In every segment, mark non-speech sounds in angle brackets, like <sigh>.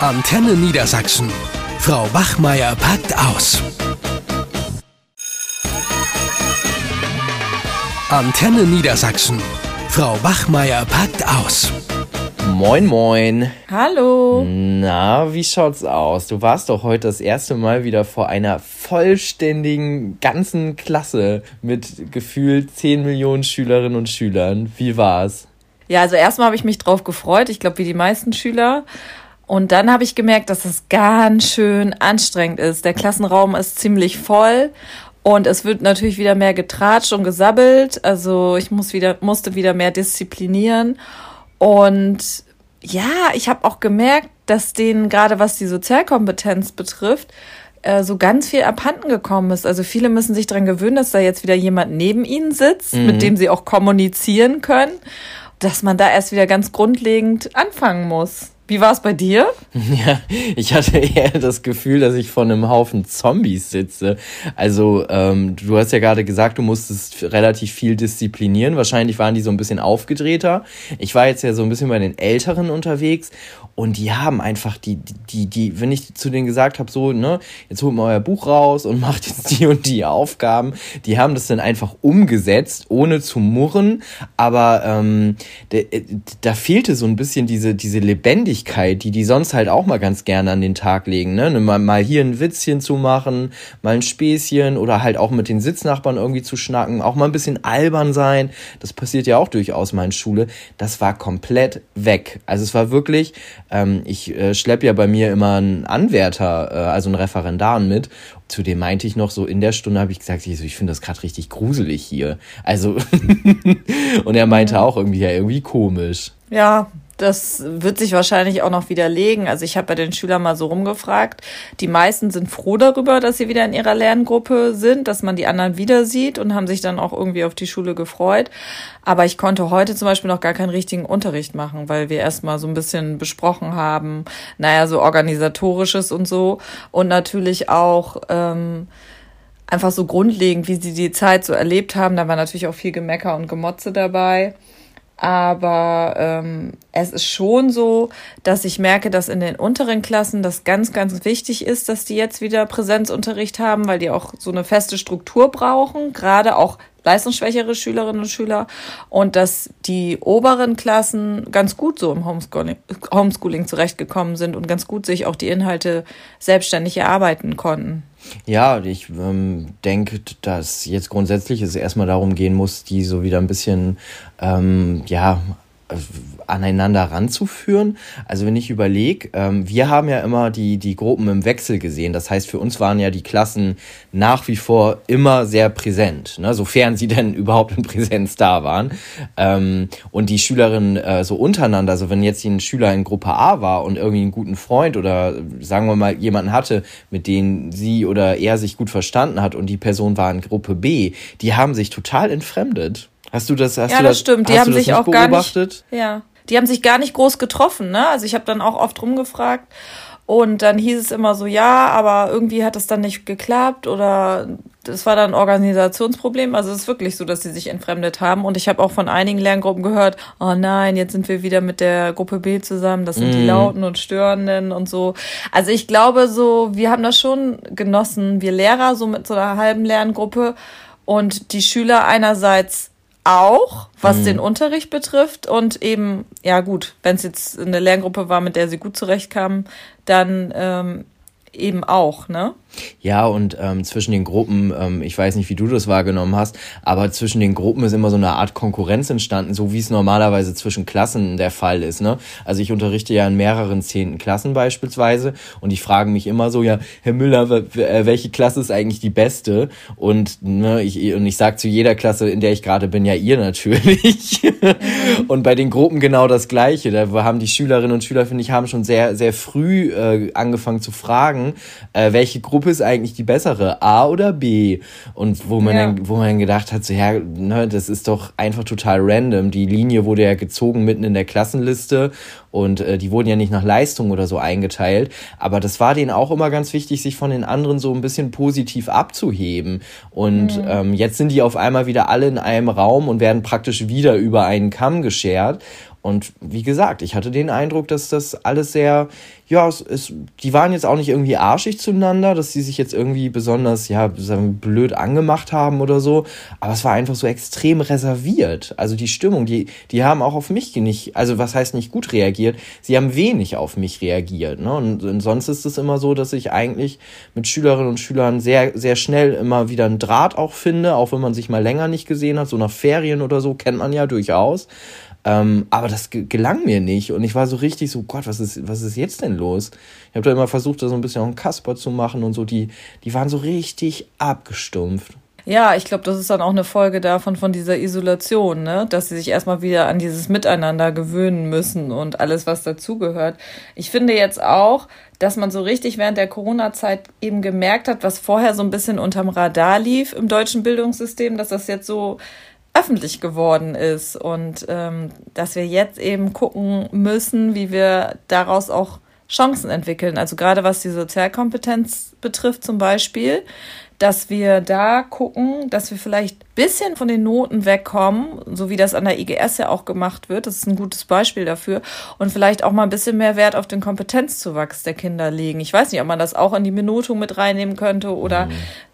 Antenne Niedersachsen. Frau Wachmeier packt aus. Antenne Niedersachsen. Frau Wachmeier packt aus. Moin, moin. Hallo. Na, wie schaut's aus? Du warst doch heute das erste Mal wieder vor einer vollständigen ganzen Klasse mit gefühlt 10 Millionen Schülerinnen und Schülern. Wie war's? Ja, also erstmal habe ich mich drauf gefreut, ich glaube wie die meisten Schüler. Und dann habe ich gemerkt, dass es ganz schön anstrengend ist. Der Klassenraum ist ziemlich voll und es wird natürlich wieder mehr getratscht und gesabbelt. Also ich muss wieder, musste wieder mehr disziplinieren. Und ja, ich habe auch gemerkt, dass denen gerade was die Sozialkompetenz betrifft, äh, so ganz viel abhanden gekommen ist. Also viele müssen sich daran gewöhnen, dass da jetzt wieder jemand neben ihnen sitzt, mhm. mit dem sie auch kommunizieren können, dass man da erst wieder ganz grundlegend anfangen muss. Wie war es bei dir? <laughs> Ja, ich hatte eher das Gefühl, dass ich vor einem Haufen Zombies sitze. Also, ähm, du hast ja gerade gesagt, du musstest relativ viel disziplinieren. Wahrscheinlich waren die so ein bisschen aufgedrehter. Ich war jetzt ja so ein bisschen bei den Älteren unterwegs und die haben einfach die, die, die, wenn ich zu denen gesagt habe, so, ne, jetzt holt mal euer Buch raus und <laughs> macht jetzt die und die Aufgaben, die haben das dann einfach umgesetzt, ohne zu murren. Aber ähm, äh, da fehlte so ein bisschen diese, diese Lebendigkeit, die die sonst halt auch mal ganz gerne an den Tag legen. Ne? ne mal, mal hier ein Witzchen zu machen, mal ein Späßchen oder halt auch mit den Sitznachbarn irgendwie zu schnacken, auch mal ein bisschen albern sein. Das passiert ja auch durchaus mal in Schule. Das war komplett weg. Also es war wirklich ähm, ich äh, schleppe ja bei mir immer einen Anwärter, äh, also einen Referendar mit. Zu dem meinte ich noch so, in der Stunde habe ich gesagt, ich, ich finde das gerade richtig gruselig hier. Also, <laughs> und er meinte auch irgendwie, ja, irgendwie komisch. Ja, das wird sich wahrscheinlich auch noch widerlegen. Also ich habe bei den Schülern mal so rumgefragt. Die meisten sind froh darüber, dass sie wieder in ihrer Lerngruppe sind, dass man die anderen wieder sieht und haben sich dann auch irgendwie auf die Schule gefreut. Aber ich konnte heute zum Beispiel noch gar keinen richtigen Unterricht machen, weil wir erstmal so ein bisschen besprochen haben, naja, so organisatorisches und so. Und natürlich auch ähm, einfach so grundlegend, wie sie die Zeit so erlebt haben. Da war natürlich auch viel Gemecker und Gemotze dabei. Aber ähm, es ist schon so, dass ich merke, dass in den unteren Klassen das ganz, ganz wichtig ist, dass die jetzt wieder Präsenzunterricht haben, weil die auch so eine feste Struktur brauchen, gerade auch leistungsschwächere Schülerinnen und Schüler und dass die oberen Klassen ganz gut so im Homeschooling, Homeschooling zurechtgekommen sind und ganz gut sich auch die Inhalte selbstständig erarbeiten konnten. Ja, ich ähm, denke, dass jetzt grundsätzlich es erstmal darum gehen muss, die so wieder ein bisschen ähm, ja aneinander ranzuführen. Also wenn ich überlege, ähm, wir haben ja immer die, die Gruppen im Wechsel gesehen. Das heißt, für uns waren ja die Klassen nach wie vor immer sehr präsent, ne? sofern sie denn <laughs> überhaupt in Präsenz da waren. Ähm, und die Schülerinnen äh, so untereinander, also wenn jetzt ein Schüler in Gruppe A war und irgendwie einen guten Freund oder sagen wir mal jemanden hatte, mit dem sie oder er sich gut verstanden hat und die Person war in Gruppe B, die haben sich total entfremdet. Hast du das? Hast ja, du das, das stimmt. Die haben sich auch beobachtet? gar nicht. Ja, die haben sich gar nicht groß getroffen. Ne? Also ich habe dann auch oft rumgefragt und dann hieß es immer so, ja, aber irgendwie hat es dann nicht geklappt oder das war dann ein Organisationsproblem. Also es ist wirklich so, dass sie sich entfremdet haben. Und ich habe auch von einigen Lerngruppen gehört, oh nein, jetzt sind wir wieder mit der Gruppe B zusammen. Das sind mm. die mhm. Lauten und Störenden und so. Also ich glaube so, wir haben das schon genossen, wir Lehrer so mit so einer halben Lerngruppe und die Schüler einerseits auch, was mhm. den Unterricht betrifft. Und eben, ja gut, wenn es jetzt eine Lerngruppe war, mit der sie gut zurechtkamen, dann ähm, eben auch, ne? Ja, und ähm, zwischen den Gruppen, ähm, ich weiß nicht, wie du das wahrgenommen hast, aber zwischen den Gruppen ist immer so eine Art Konkurrenz entstanden, so wie es normalerweise zwischen Klassen der Fall ist. Ne? Also ich unterrichte ja in mehreren zehnten Klassen beispielsweise und ich frage mich immer so, ja, Herr Müller, äh, welche Klasse ist eigentlich die beste? Und, ne, ich, und ich sage zu jeder Klasse, in der ich gerade bin, ja ihr natürlich. <laughs> Und bei den Gruppen genau das Gleiche. Da haben die Schülerinnen und Schüler, finde ich, haben schon sehr, sehr früh äh, angefangen zu fragen, äh, welche Gruppe Gruppe ist eigentlich die bessere, A oder B? Und wo man, ja. dann, wo man gedacht hat, so, ja, ne, das ist doch einfach total random. Die Linie wurde ja gezogen mitten in der Klassenliste und äh, die wurden ja nicht nach Leistung oder so eingeteilt. Aber das war denen auch immer ganz wichtig, sich von den anderen so ein bisschen positiv abzuheben. Und mhm. ähm, jetzt sind die auf einmal wieder alle in einem Raum und werden praktisch wieder über einen Kamm geschert. Und wie gesagt, ich hatte den Eindruck, dass das alles sehr, ja, es, es, die waren jetzt auch nicht irgendwie arschig zueinander, dass sie sich jetzt irgendwie besonders, ja, blöd angemacht haben oder so. Aber es war einfach so extrem reserviert. Also die Stimmung, die, die haben auch auf mich nicht, also was heißt nicht gut reagiert, sie haben wenig auf mich reagiert. Ne? Und, und sonst ist es immer so, dass ich eigentlich mit Schülerinnen und Schülern sehr, sehr schnell immer wieder einen Draht auch finde, auch wenn man sich mal länger nicht gesehen hat, so nach Ferien oder so, kennt man ja durchaus. Ähm, aber das gelang mir nicht. Und ich war so richtig so, Gott, was ist, was ist jetzt denn los? Ich habe da immer versucht, da so ein bisschen auch einen Kasper zu machen und so. Die, die waren so richtig abgestumpft. Ja, ich glaube, das ist dann auch eine Folge davon, von dieser Isolation, ne? dass sie sich erstmal wieder an dieses Miteinander gewöhnen müssen und alles, was dazugehört. Ich finde jetzt auch, dass man so richtig während der Corona-Zeit eben gemerkt hat, was vorher so ein bisschen unterm Radar lief im deutschen Bildungssystem, dass das jetzt so öffentlich geworden ist und ähm, dass wir jetzt eben gucken müssen, wie wir daraus auch Chancen entwickeln. Also gerade was die Sozialkompetenz betrifft zum Beispiel, dass wir da gucken, dass wir vielleicht ein bisschen von den Noten wegkommen, so wie das an der IGS ja auch gemacht wird. Das ist ein gutes Beispiel dafür. Und vielleicht auch mal ein bisschen mehr Wert auf den Kompetenzzuwachs der Kinder legen. Ich weiß nicht, ob man das auch in die Benotung mit reinnehmen könnte oder mhm.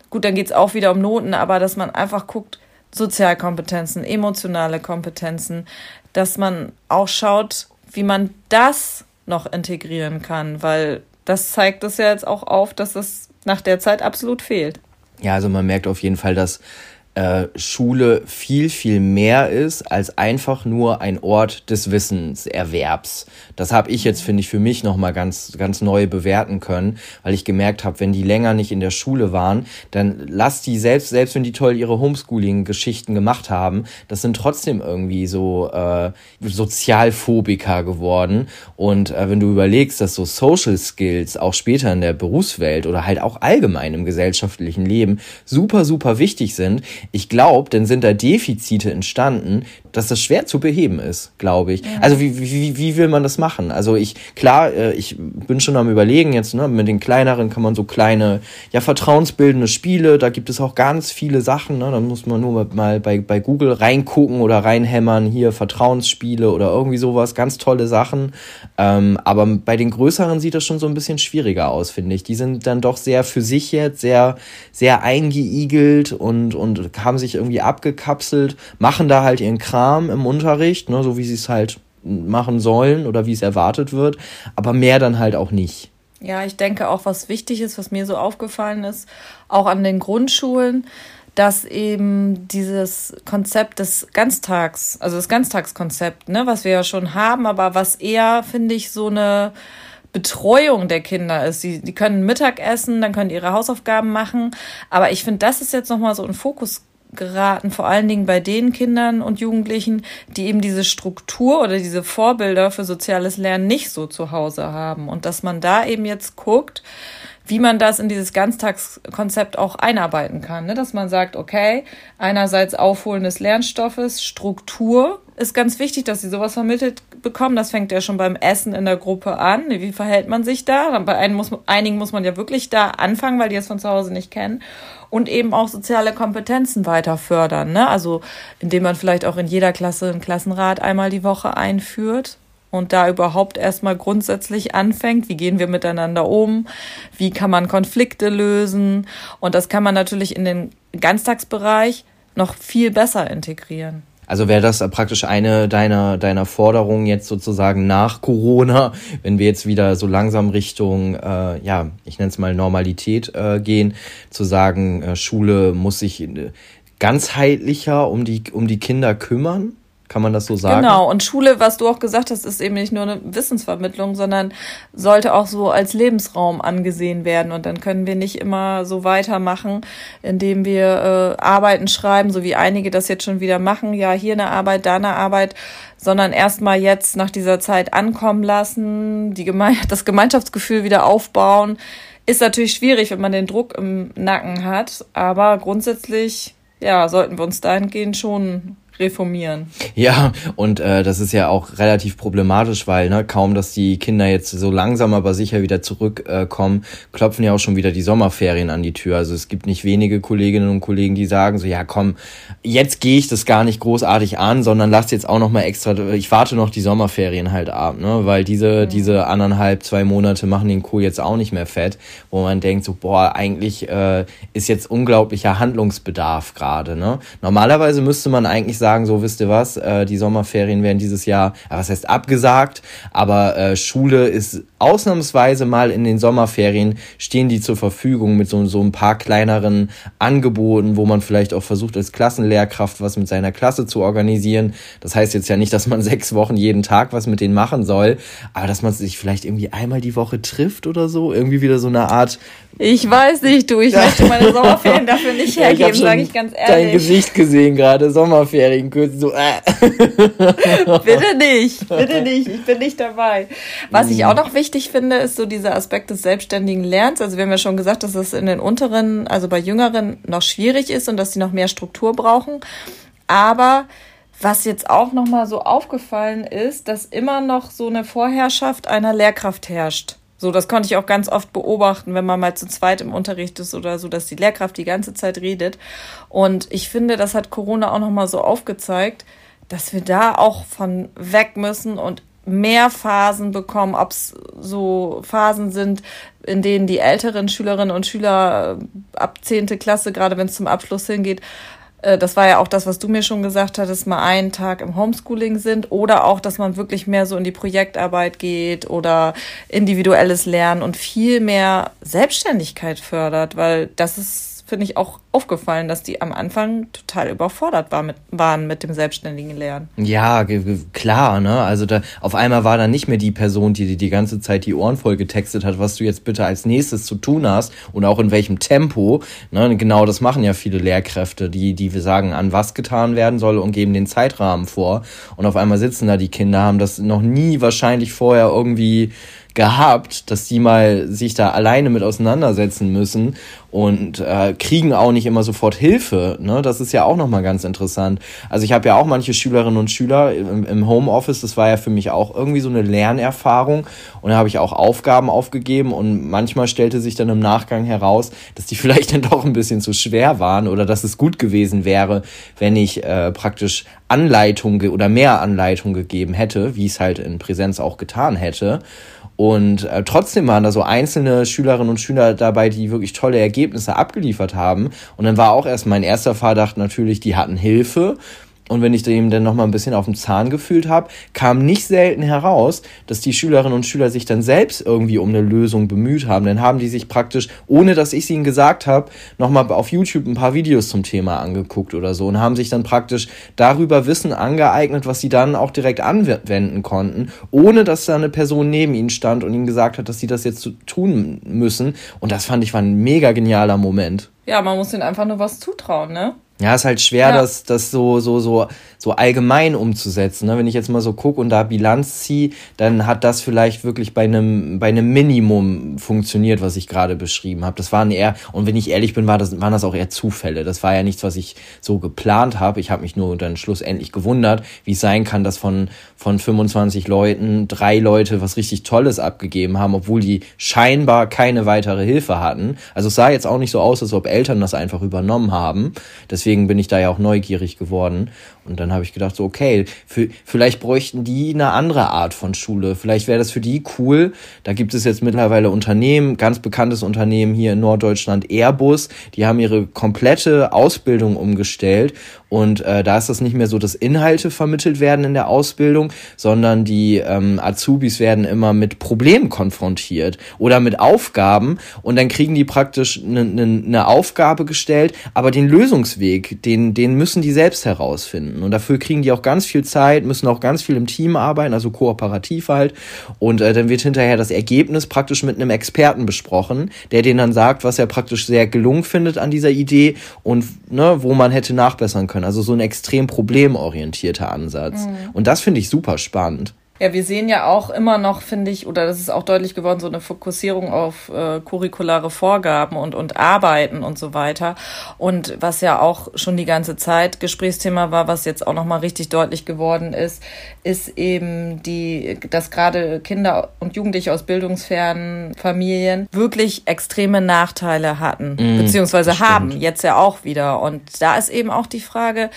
gut, dann geht's auch wieder um Noten, aber dass man einfach guckt, Sozialkompetenzen, emotionale Kompetenzen, dass man auch schaut, wie man das noch integrieren kann, weil das zeigt es ja jetzt auch auf, dass es nach der Zeit absolut fehlt. Ja, also man merkt auf jeden Fall, dass äh, Schule viel, viel mehr ist als einfach nur ein Ort des Wissenserwerbs. Das habe ich jetzt, finde ich, für mich nochmal ganz, ganz neu bewerten können, weil ich gemerkt habe, wenn die länger nicht in der Schule waren, dann lass die selbst, selbst wenn die toll ihre Homeschooling-Geschichten gemacht haben, das sind trotzdem irgendwie so äh, Sozialphobiker geworden. Und äh, wenn du überlegst, dass so Social Skills auch später in der Berufswelt oder halt auch allgemein im gesellschaftlichen Leben super, super wichtig sind, ich glaube, dann sind da Defizite entstanden, dass das schwer zu beheben ist, glaube ich. Ja. Also wie, wie, wie will man das machen? Also ich, klar, äh, ich bin schon am überlegen jetzt, ne, mit den kleineren kann man so kleine, ja, vertrauensbildende Spiele, da gibt es auch ganz viele Sachen, ne, da muss man nur mal bei, bei Google reingucken oder reinhämmern, hier Vertrauensspiele oder irgendwie sowas, ganz tolle Sachen. Ähm, aber bei den größeren sieht das schon so ein bisschen schwieriger aus, finde ich. Die sind dann doch sehr für sich jetzt, sehr, sehr eingeigelt und, und haben sich irgendwie abgekapselt, machen da halt ihren Kram im Unterricht, ne, so wie sie es halt machen sollen oder wie es erwartet wird, aber mehr dann halt auch nicht. Ja, ich denke auch, was wichtig ist, was mir so aufgefallen ist, auch an den Grundschulen, dass eben dieses Konzept des Ganztags, also das Ganztagskonzept, ne, was wir ja schon haben, aber was eher, finde ich, so eine Betreuung der Kinder ist. Die, die können Mittag essen, dann können ihre Hausaufgaben machen. Aber ich finde, das ist jetzt nochmal so ein Fokus geraten, vor allen Dingen bei den Kindern und Jugendlichen, die eben diese Struktur oder diese Vorbilder für soziales Lernen nicht so zu Hause haben. Und dass man da eben jetzt guckt, wie man das in dieses Ganztagskonzept auch einarbeiten kann. Ne? Dass man sagt, okay, einerseits Aufholen des Lernstoffes, Struktur ist ganz wichtig, dass sie sowas vermittelt bekommen. Das fängt ja schon beim Essen in der Gruppe an. Wie verhält man sich da? Bei einigen muss, einigen muss man ja wirklich da anfangen, weil die es von zu Hause nicht kennen. Und eben auch soziale Kompetenzen weiter fördern. Ne? Also indem man vielleicht auch in jeder Klasse einen Klassenrat einmal die Woche einführt und da überhaupt erstmal grundsätzlich anfängt, wie gehen wir miteinander um, wie kann man Konflikte lösen und das kann man natürlich in den Ganztagsbereich noch viel besser integrieren. Also wäre das praktisch eine deiner, deiner Forderungen jetzt sozusagen nach Corona, wenn wir jetzt wieder so langsam Richtung, äh, ja, ich nenne es mal Normalität äh, gehen, zu sagen, äh, Schule muss sich äh, ganzheitlicher um die, um die Kinder kümmern? Kann man das so sagen? Genau, und Schule, was du auch gesagt hast, ist eben nicht nur eine Wissensvermittlung, sondern sollte auch so als Lebensraum angesehen werden. Und dann können wir nicht immer so weitermachen, indem wir äh, Arbeiten schreiben, so wie einige das jetzt schon wieder machen. Ja, hier eine Arbeit, da eine Arbeit, sondern erstmal jetzt nach dieser Zeit ankommen lassen, die Geme <laughs> das Gemeinschaftsgefühl wieder aufbauen. Ist natürlich schwierig, wenn man den Druck im Nacken hat, aber grundsätzlich ja, sollten wir uns dahingehend schon reformieren. Ja, und äh, das ist ja auch relativ problematisch, weil ne, kaum, dass die Kinder jetzt so langsam aber sicher wieder zurückkommen, äh, klopfen ja auch schon wieder die Sommerferien an die Tür. Also es gibt nicht wenige Kolleginnen und Kollegen, die sagen so, ja komm, jetzt gehe ich das gar nicht großartig an, sondern lass jetzt auch noch mal extra, ich warte noch die Sommerferien halt ab, ne, weil diese, mhm. diese anderthalb, zwei Monate machen den Kohl jetzt auch nicht mehr fett, wo man denkt so, boah, eigentlich äh, ist jetzt unglaublicher Handlungsbedarf gerade, ne. Normalerweise müsste man eigentlich sagen, so wisst ihr was, äh, die Sommerferien werden dieses Jahr, was heißt abgesagt, aber äh, Schule ist ausnahmsweise mal in den Sommerferien stehen die zur Verfügung mit so, so ein paar kleineren Angeboten, wo man vielleicht auch versucht, als Klassenlehrkraft was mit seiner Klasse zu organisieren. Das heißt jetzt ja nicht, dass man <laughs> sechs Wochen jeden Tag was mit denen machen soll, aber dass man sich vielleicht irgendwie einmal die Woche trifft oder so, irgendwie wieder so eine Art ich weiß nicht, du, ich möchte meine Sommerferien <laughs> dafür nicht hergeben, sage ich ganz ehrlich. Dein Gesicht gesehen gerade, Sommerferien, kurz so. Äh. <laughs> bitte nicht, bitte nicht, ich bin nicht dabei. Was ich auch noch wichtig finde, ist so dieser Aspekt des selbstständigen Lernens. Also wir haben ja schon gesagt, dass es in den unteren, also bei Jüngeren noch schwierig ist und dass sie noch mehr Struktur brauchen. Aber was jetzt auch noch mal so aufgefallen ist, dass immer noch so eine Vorherrschaft einer Lehrkraft herrscht. So, das konnte ich auch ganz oft beobachten, wenn man mal zu zweit im Unterricht ist oder so, dass die Lehrkraft die ganze Zeit redet. Und ich finde, das hat Corona auch nochmal so aufgezeigt, dass wir da auch von weg müssen und mehr Phasen bekommen, ob es so Phasen sind, in denen die älteren Schülerinnen und Schüler ab zehnte Klasse, gerade wenn es zum Abschluss hingeht, äh, das war ja auch das, was du mir schon gesagt hattest, mal einen Tag im Homeschooling sind oder auch, dass man wirklich mehr so in die Projektarbeit geht oder individuelles Lernen und viel mehr Selbstständigkeit fördert, weil das ist finde ich, auch aufgefallen, dass die am Anfang total überfordert war mit, waren mit dem selbstständigen Lernen. Ja, klar, ne? Also da auf einmal war da nicht mehr die Person, die dir die ganze Zeit die Ohren voll getextet hat, was du jetzt bitte als nächstes zu tun hast und auch in welchem Tempo. Ne? Genau das machen ja viele Lehrkräfte, die, die sagen, an was getan werden soll und geben den Zeitrahmen vor. Und auf einmal sitzen da die Kinder, haben das noch nie wahrscheinlich vorher irgendwie gehabt, dass die mal sich da alleine mit auseinandersetzen müssen und äh, kriegen auch nicht immer sofort Hilfe. Ne? Das ist ja auch nochmal ganz interessant. Also ich habe ja auch manche Schülerinnen und Schüler im, im Homeoffice, das war ja für mich auch irgendwie so eine Lernerfahrung und da habe ich auch Aufgaben aufgegeben und manchmal stellte sich dann im Nachgang heraus, dass die <laughs> vielleicht dann doch ein bisschen zu schwer waren oder dass es gut gewesen wäre, wenn ich äh, praktisch Anleitung oder mehr Anleitung gegeben hätte, wie es halt in Präsenz auch getan hätte. Und äh, trotzdem waren da so einzelne Schülerinnen und Schüler dabei, die wirklich tolle Ergebnisse abgeliefert haben. Und dann war auch erst mein erster Verdacht natürlich, die hatten Hilfe. Und wenn ich dem dann nochmal ein bisschen auf den Zahn gefühlt habe, kam nicht selten heraus, dass die Schülerinnen und Schüler sich dann selbst irgendwie um eine Lösung bemüht haben. Dann haben die sich praktisch, ohne dass ich es ihnen gesagt habe, nochmal auf YouTube ein paar Videos zum Thema angeguckt oder so und haben sich dann praktisch darüber Wissen angeeignet, was sie dann auch direkt anwenden konnten, ohne dass da eine Person neben ihnen stand und ihnen gesagt hat, dass sie das jetzt tun müssen. Und das fand ich war ein mega genialer Moment. Ja, man muss ihnen einfach nur was zutrauen, ne? Ja, ist halt schwer, ja. das, das so, so, so, so allgemein umzusetzen. Ne? Wenn ich jetzt mal so gucke und da Bilanz ziehe, dann hat das vielleicht wirklich bei einem, bei einem Minimum funktioniert, was ich gerade beschrieben habe. Das waren eher, und wenn ich ehrlich bin, war das, waren das auch eher Zufälle. Das war ja nichts, was ich so geplant habe. Ich habe mich nur dann schlussendlich gewundert, wie es sein kann, dass von, von 25 Leuten drei Leute was richtig Tolles abgegeben haben, obwohl die scheinbar keine weitere Hilfe hatten. Also es sah jetzt auch nicht so aus, als ob Eltern das einfach übernommen haben. Deswegen bin ich da ja auch neugierig geworden. Und dann habe ich gedacht, so, okay, für, vielleicht bräuchten die eine andere Art von Schule. Vielleicht wäre das für die cool. Da gibt es jetzt mittlerweile Unternehmen, ganz bekanntes Unternehmen hier in Norddeutschland, Airbus. Die haben ihre komplette Ausbildung umgestellt. Und äh, da ist das nicht mehr so, dass Inhalte vermittelt werden in der Ausbildung, sondern die ähm, Azubis werden immer mit Problemen konfrontiert oder mit Aufgaben. Und dann kriegen die praktisch eine ne, ne Aufgabe gestellt, aber den Lösungsweg, den, den müssen die selbst herausfinden finden. Und dafür kriegen die auch ganz viel Zeit, müssen auch ganz viel im Team arbeiten, also kooperativ halt. Und äh, dann wird hinterher das Ergebnis praktisch mit einem Experten besprochen, der denen dann sagt, was er praktisch sehr gelungen findet an dieser Idee und ne, wo man hätte nachbessern können. Also so ein extrem problemorientierter Ansatz. Mhm. Und das finde ich super spannend. Ja, wir sehen ja auch immer noch, finde ich, oder das ist auch deutlich geworden, so eine Fokussierung auf äh, curriculare Vorgaben und, und Arbeiten und so weiter. Und was ja auch schon die ganze Zeit Gesprächsthema war, was jetzt auch nochmal richtig deutlich geworden ist, ist eben die, dass gerade Kinder und Jugendliche aus bildungsfernen Familien wirklich extreme Nachteile hatten, mm, beziehungsweise haben, jetzt ja auch wieder. Und da ist eben auch die Frage,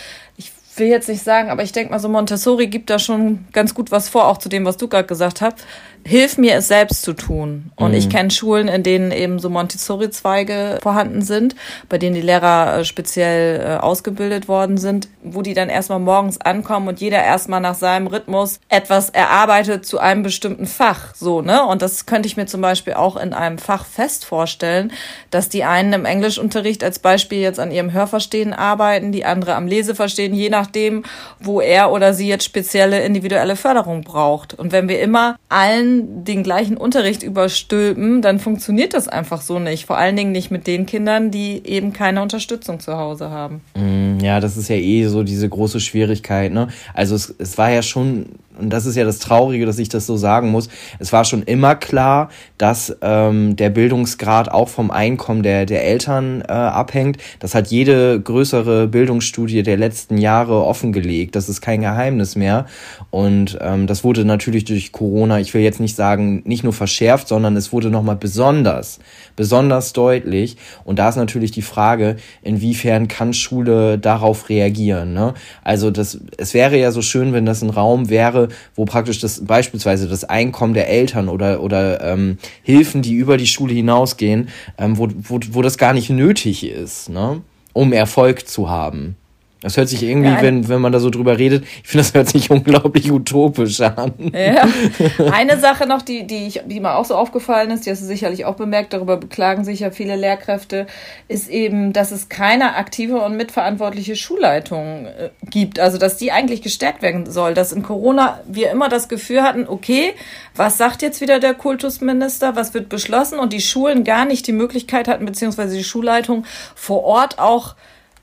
will jetzt nicht sagen, aber ich denke mal so, Montessori gibt da schon ganz gut was vor, auch zu dem, was du gerade gesagt hast hilf mir, es selbst zu tun. Und mhm. ich kenne Schulen, in denen eben so Montessori-Zweige vorhanden sind, bei denen die Lehrer äh, speziell äh, ausgebildet worden sind, wo die dann erstmal morgens ankommen und jeder erstmal nach seinem Rhythmus etwas erarbeitet zu einem bestimmten Fach. So, ne? Und das könnte ich mir zum Beispiel auch in einem Fach fest vorstellen, dass die einen im Englischunterricht als Beispiel jetzt an ihrem Hörverstehen arbeiten, die andere am Leseverstehen, je nachdem, wo er oder sie jetzt spezielle individuelle Förderung braucht. Und wenn wir immer allen den gleichen Unterricht überstülpen, dann funktioniert das einfach so nicht. Vor allen Dingen nicht mit den Kindern, die eben keine Unterstützung zu Hause haben. Mm, ja, das ist ja eh so diese große Schwierigkeit. Ne? Also es, es war ja schon und das ist ja das Traurige, dass ich das so sagen muss, es war schon immer klar, dass ähm, der Bildungsgrad auch vom Einkommen der, der Eltern äh, abhängt. Das hat jede größere Bildungsstudie der letzten Jahre offengelegt. Das ist kein Geheimnis mehr. Und ähm, das wurde natürlich durch Corona, ich will jetzt nicht sagen, nicht nur verschärft, sondern es wurde nochmal besonders, besonders deutlich. Und da ist natürlich die Frage, inwiefern kann Schule darauf reagieren. Ne? Also das, es wäre ja so schön, wenn das ein Raum wäre, wo praktisch das beispielsweise das Einkommen der Eltern oder, oder ähm, Hilfen, die über die Schule hinausgehen, ähm, wo, wo, wo das gar nicht nötig ist, ne? um Erfolg zu haben. Das hört sich irgendwie, ja, wenn, wenn man da so drüber redet, ich finde, das hört sich <laughs> unglaublich utopisch an. Ja. <laughs> Eine Sache noch, die, die, ich, die mir auch so aufgefallen ist, die hast du sicherlich auch bemerkt, darüber beklagen sich ja viele Lehrkräfte, ist eben, dass es keine aktive und mitverantwortliche Schulleitung äh, gibt. Also, dass die eigentlich gestärkt werden soll. Dass in Corona wir immer das Gefühl hatten, okay, was sagt jetzt wieder der Kultusminister, was wird beschlossen und die Schulen gar nicht die Möglichkeit hatten, beziehungsweise die Schulleitung vor Ort auch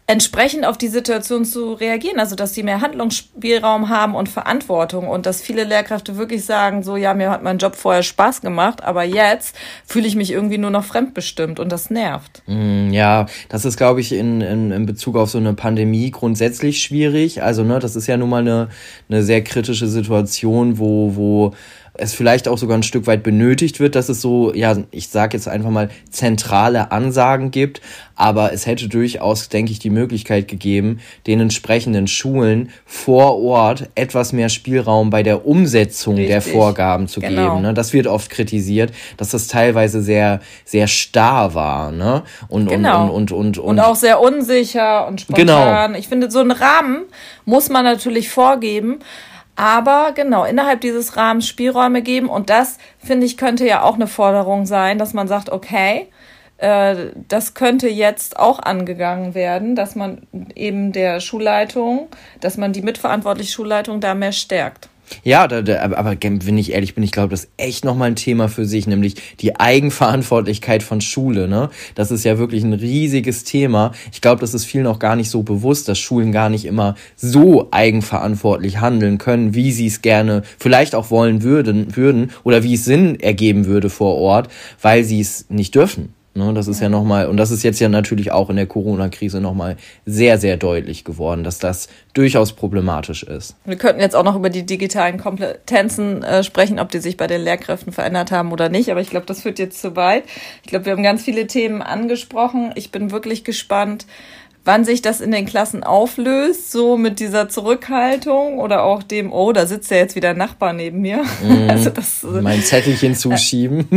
entsprechend auf die Situation zu reagieren. Also, dass sie mehr Handlungsspielraum haben und Verantwortung und dass viele Lehrkräfte wirklich sagen, so, ja, mir hat mein Job vorher Spaß gemacht, aber jetzt fühle ich mich irgendwie nur noch fremdbestimmt und das nervt. Mm, ja, das ist, glaube ich, in, in, in Bezug auf so eine Pandemie grundsätzlich schwierig. Also, ne, das ist ja nun mal eine, eine sehr kritische Situation, wo, wo es vielleicht auch sogar ein Stück weit benötigt wird, dass es so, ja, ich sage jetzt einfach mal, zentrale Ansagen gibt. Aber es hätte durchaus, denke ich, die Möglichkeit gegeben, den entsprechenden Schulen vor Ort etwas mehr Spielraum bei der Umsetzung Richtig. der Vorgaben zu genau. geben. Ne? Das wird oft kritisiert, dass das teilweise sehr, sehr starr war. Ne? Und, genau. und, und, und, und, und auch sehr unsicher und spontan. Genau. Ich finde, so einen Rahmen muss man natürlich vorgeben. Aber genau, innerhalb dieses Rahmens Spielräume geben. Und das, finde ich, könnte ja auch eine Forderung sein, dass man sagt, okay, äh, das könnte jetzt auch angegangen werden, dass man eben der Schulleitung, dass man die mitverantwortliche Schulleitung da mehr stärkt. Ja, da, da, aber wenn ich ehrlich bin, ich glaube, das ist echt nochmal ein Thema für sich, nämlich die Eigenverantwortlichkeit von Schule. Ne? Das ist ja wirklich ein riesiges Thema. Ich glaube, das ist vielen auch gar nicht so bewusst, dass Schulen gar nicht immer so eigenverantwortlich handeln können, wie sie es gerne vielleicht auch wollen würden, würden oder wie es Sinn ergeben würde vor Ort, weil sie es nicht dürfen. Ne, das ist ja nochmal, und das ist jetzt ja natürlich auch in der Corona-Krise nochmal sehr, sehr deutlich geworden, dass das durchaus problematisch ist. Wir könnten jetzt auch noch über die digitalen Kompetenzen äh, sprechen, ob die sich bei den Lehrkräften verändert haben oder nicht, aber ich glaube, das führt jetzt zu weit. Ich glaube, wir haben ganz viele Themen angesprochen. Ich bin wirklich gespannt, wann sich das in den Klassen auflöst, so mit dieser Zurückhaltung oder auch dem, oh, da sitzt ja jetzt wieder ein Nachbar neben mir. Mm, <laughs> also das, mein Zettelchen <laughs> zuschieben.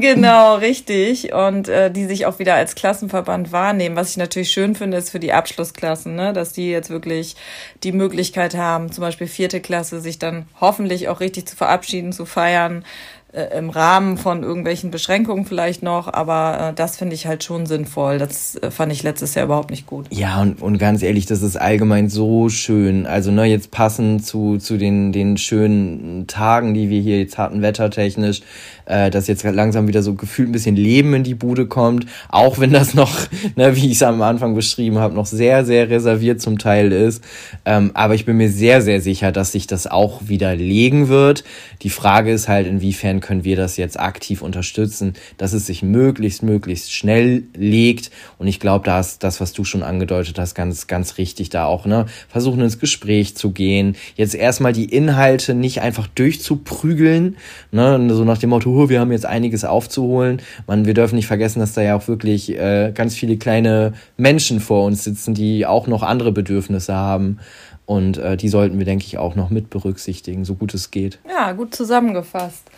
genau, richtig. Und äh, die sich auch wieder als Klassenverband wahrnehmen. Was ich natürlich schön finde, ist für die Abschlussklassen, ne, dass die jetzt wirklich die Möglichkeit haben, zum Beispiel vierte Klasse, sich dann hoffentlich auch richtig zu verabschieden, zu feiern äh, im Rahmen von irgendwelchen Beschränkungen vielleicht noch, aber äh, das finde ich halt schon sinnvoll. Das äh, fand ich letztes Jahr überhaupt nicht gut. Ja, und, und ganz ehrlich, das ist allgemein so schön. Also, ne, jetzt passend zu, zu den, den schönen Tagen, die wir hier jetzt hatten, wettertechnisch, äh, dass jetzt langsam wieder so gefühlt ein bisschen Leben in die Bude kommt, auch wenn das noch, <laughs> ne, wie ich es am Anfang beschrieben habe, noch sehr, sehr reserviert zum Teil ist. Ähm, aber ich bin mir sehr, sehr sicher, dass sich das auch wieder legen wird. Die Frage ist halt, inwiefern können wir das jetzt aktiv unterstützen, dass es sich möglichst, möglichst schnell legt. Und ich glaube, da ist das, was du schon angedeutet hast, ganz, ganz richtig da auch, ne? Versuchen ins Gespräch zu gehen. Jetzt erstmal die Inhalte nicht einfach durchzuprügeln, ne? So nach dem Motto, wir haben jetzt einiges aufzuholen. Man, wir dürfen nicht vergessen, dass da ja auch wirklich äh, ganz viele kleine Menschen vor uns sitzen, die auch noch andere Bedürfnisse haben. Und äh, die sollten wir, denke ich, auch noch mit berücksichtigen, so gut es geht. Ja, gut zusammengefasst.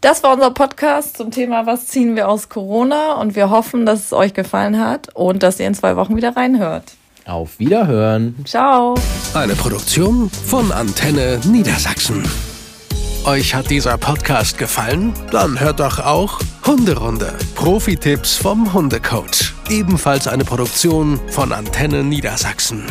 Das war unser Podcast zum Thema Was ziehen wir aus Corona? Und wir hoffen, dass es euch gefallen hat und dass ihr in zwei Wochen wieder reinhört. Auf Wiederhören. Ciao. Eine Produktion von Antenne Niedersachsen. Euch hat dieser Podcast gefallen? Dann hört doch auch Hunderunde. Profi-Tipps vom Hundecoach. Ebenfalls eine Produktion von Antenne Niedersachsen.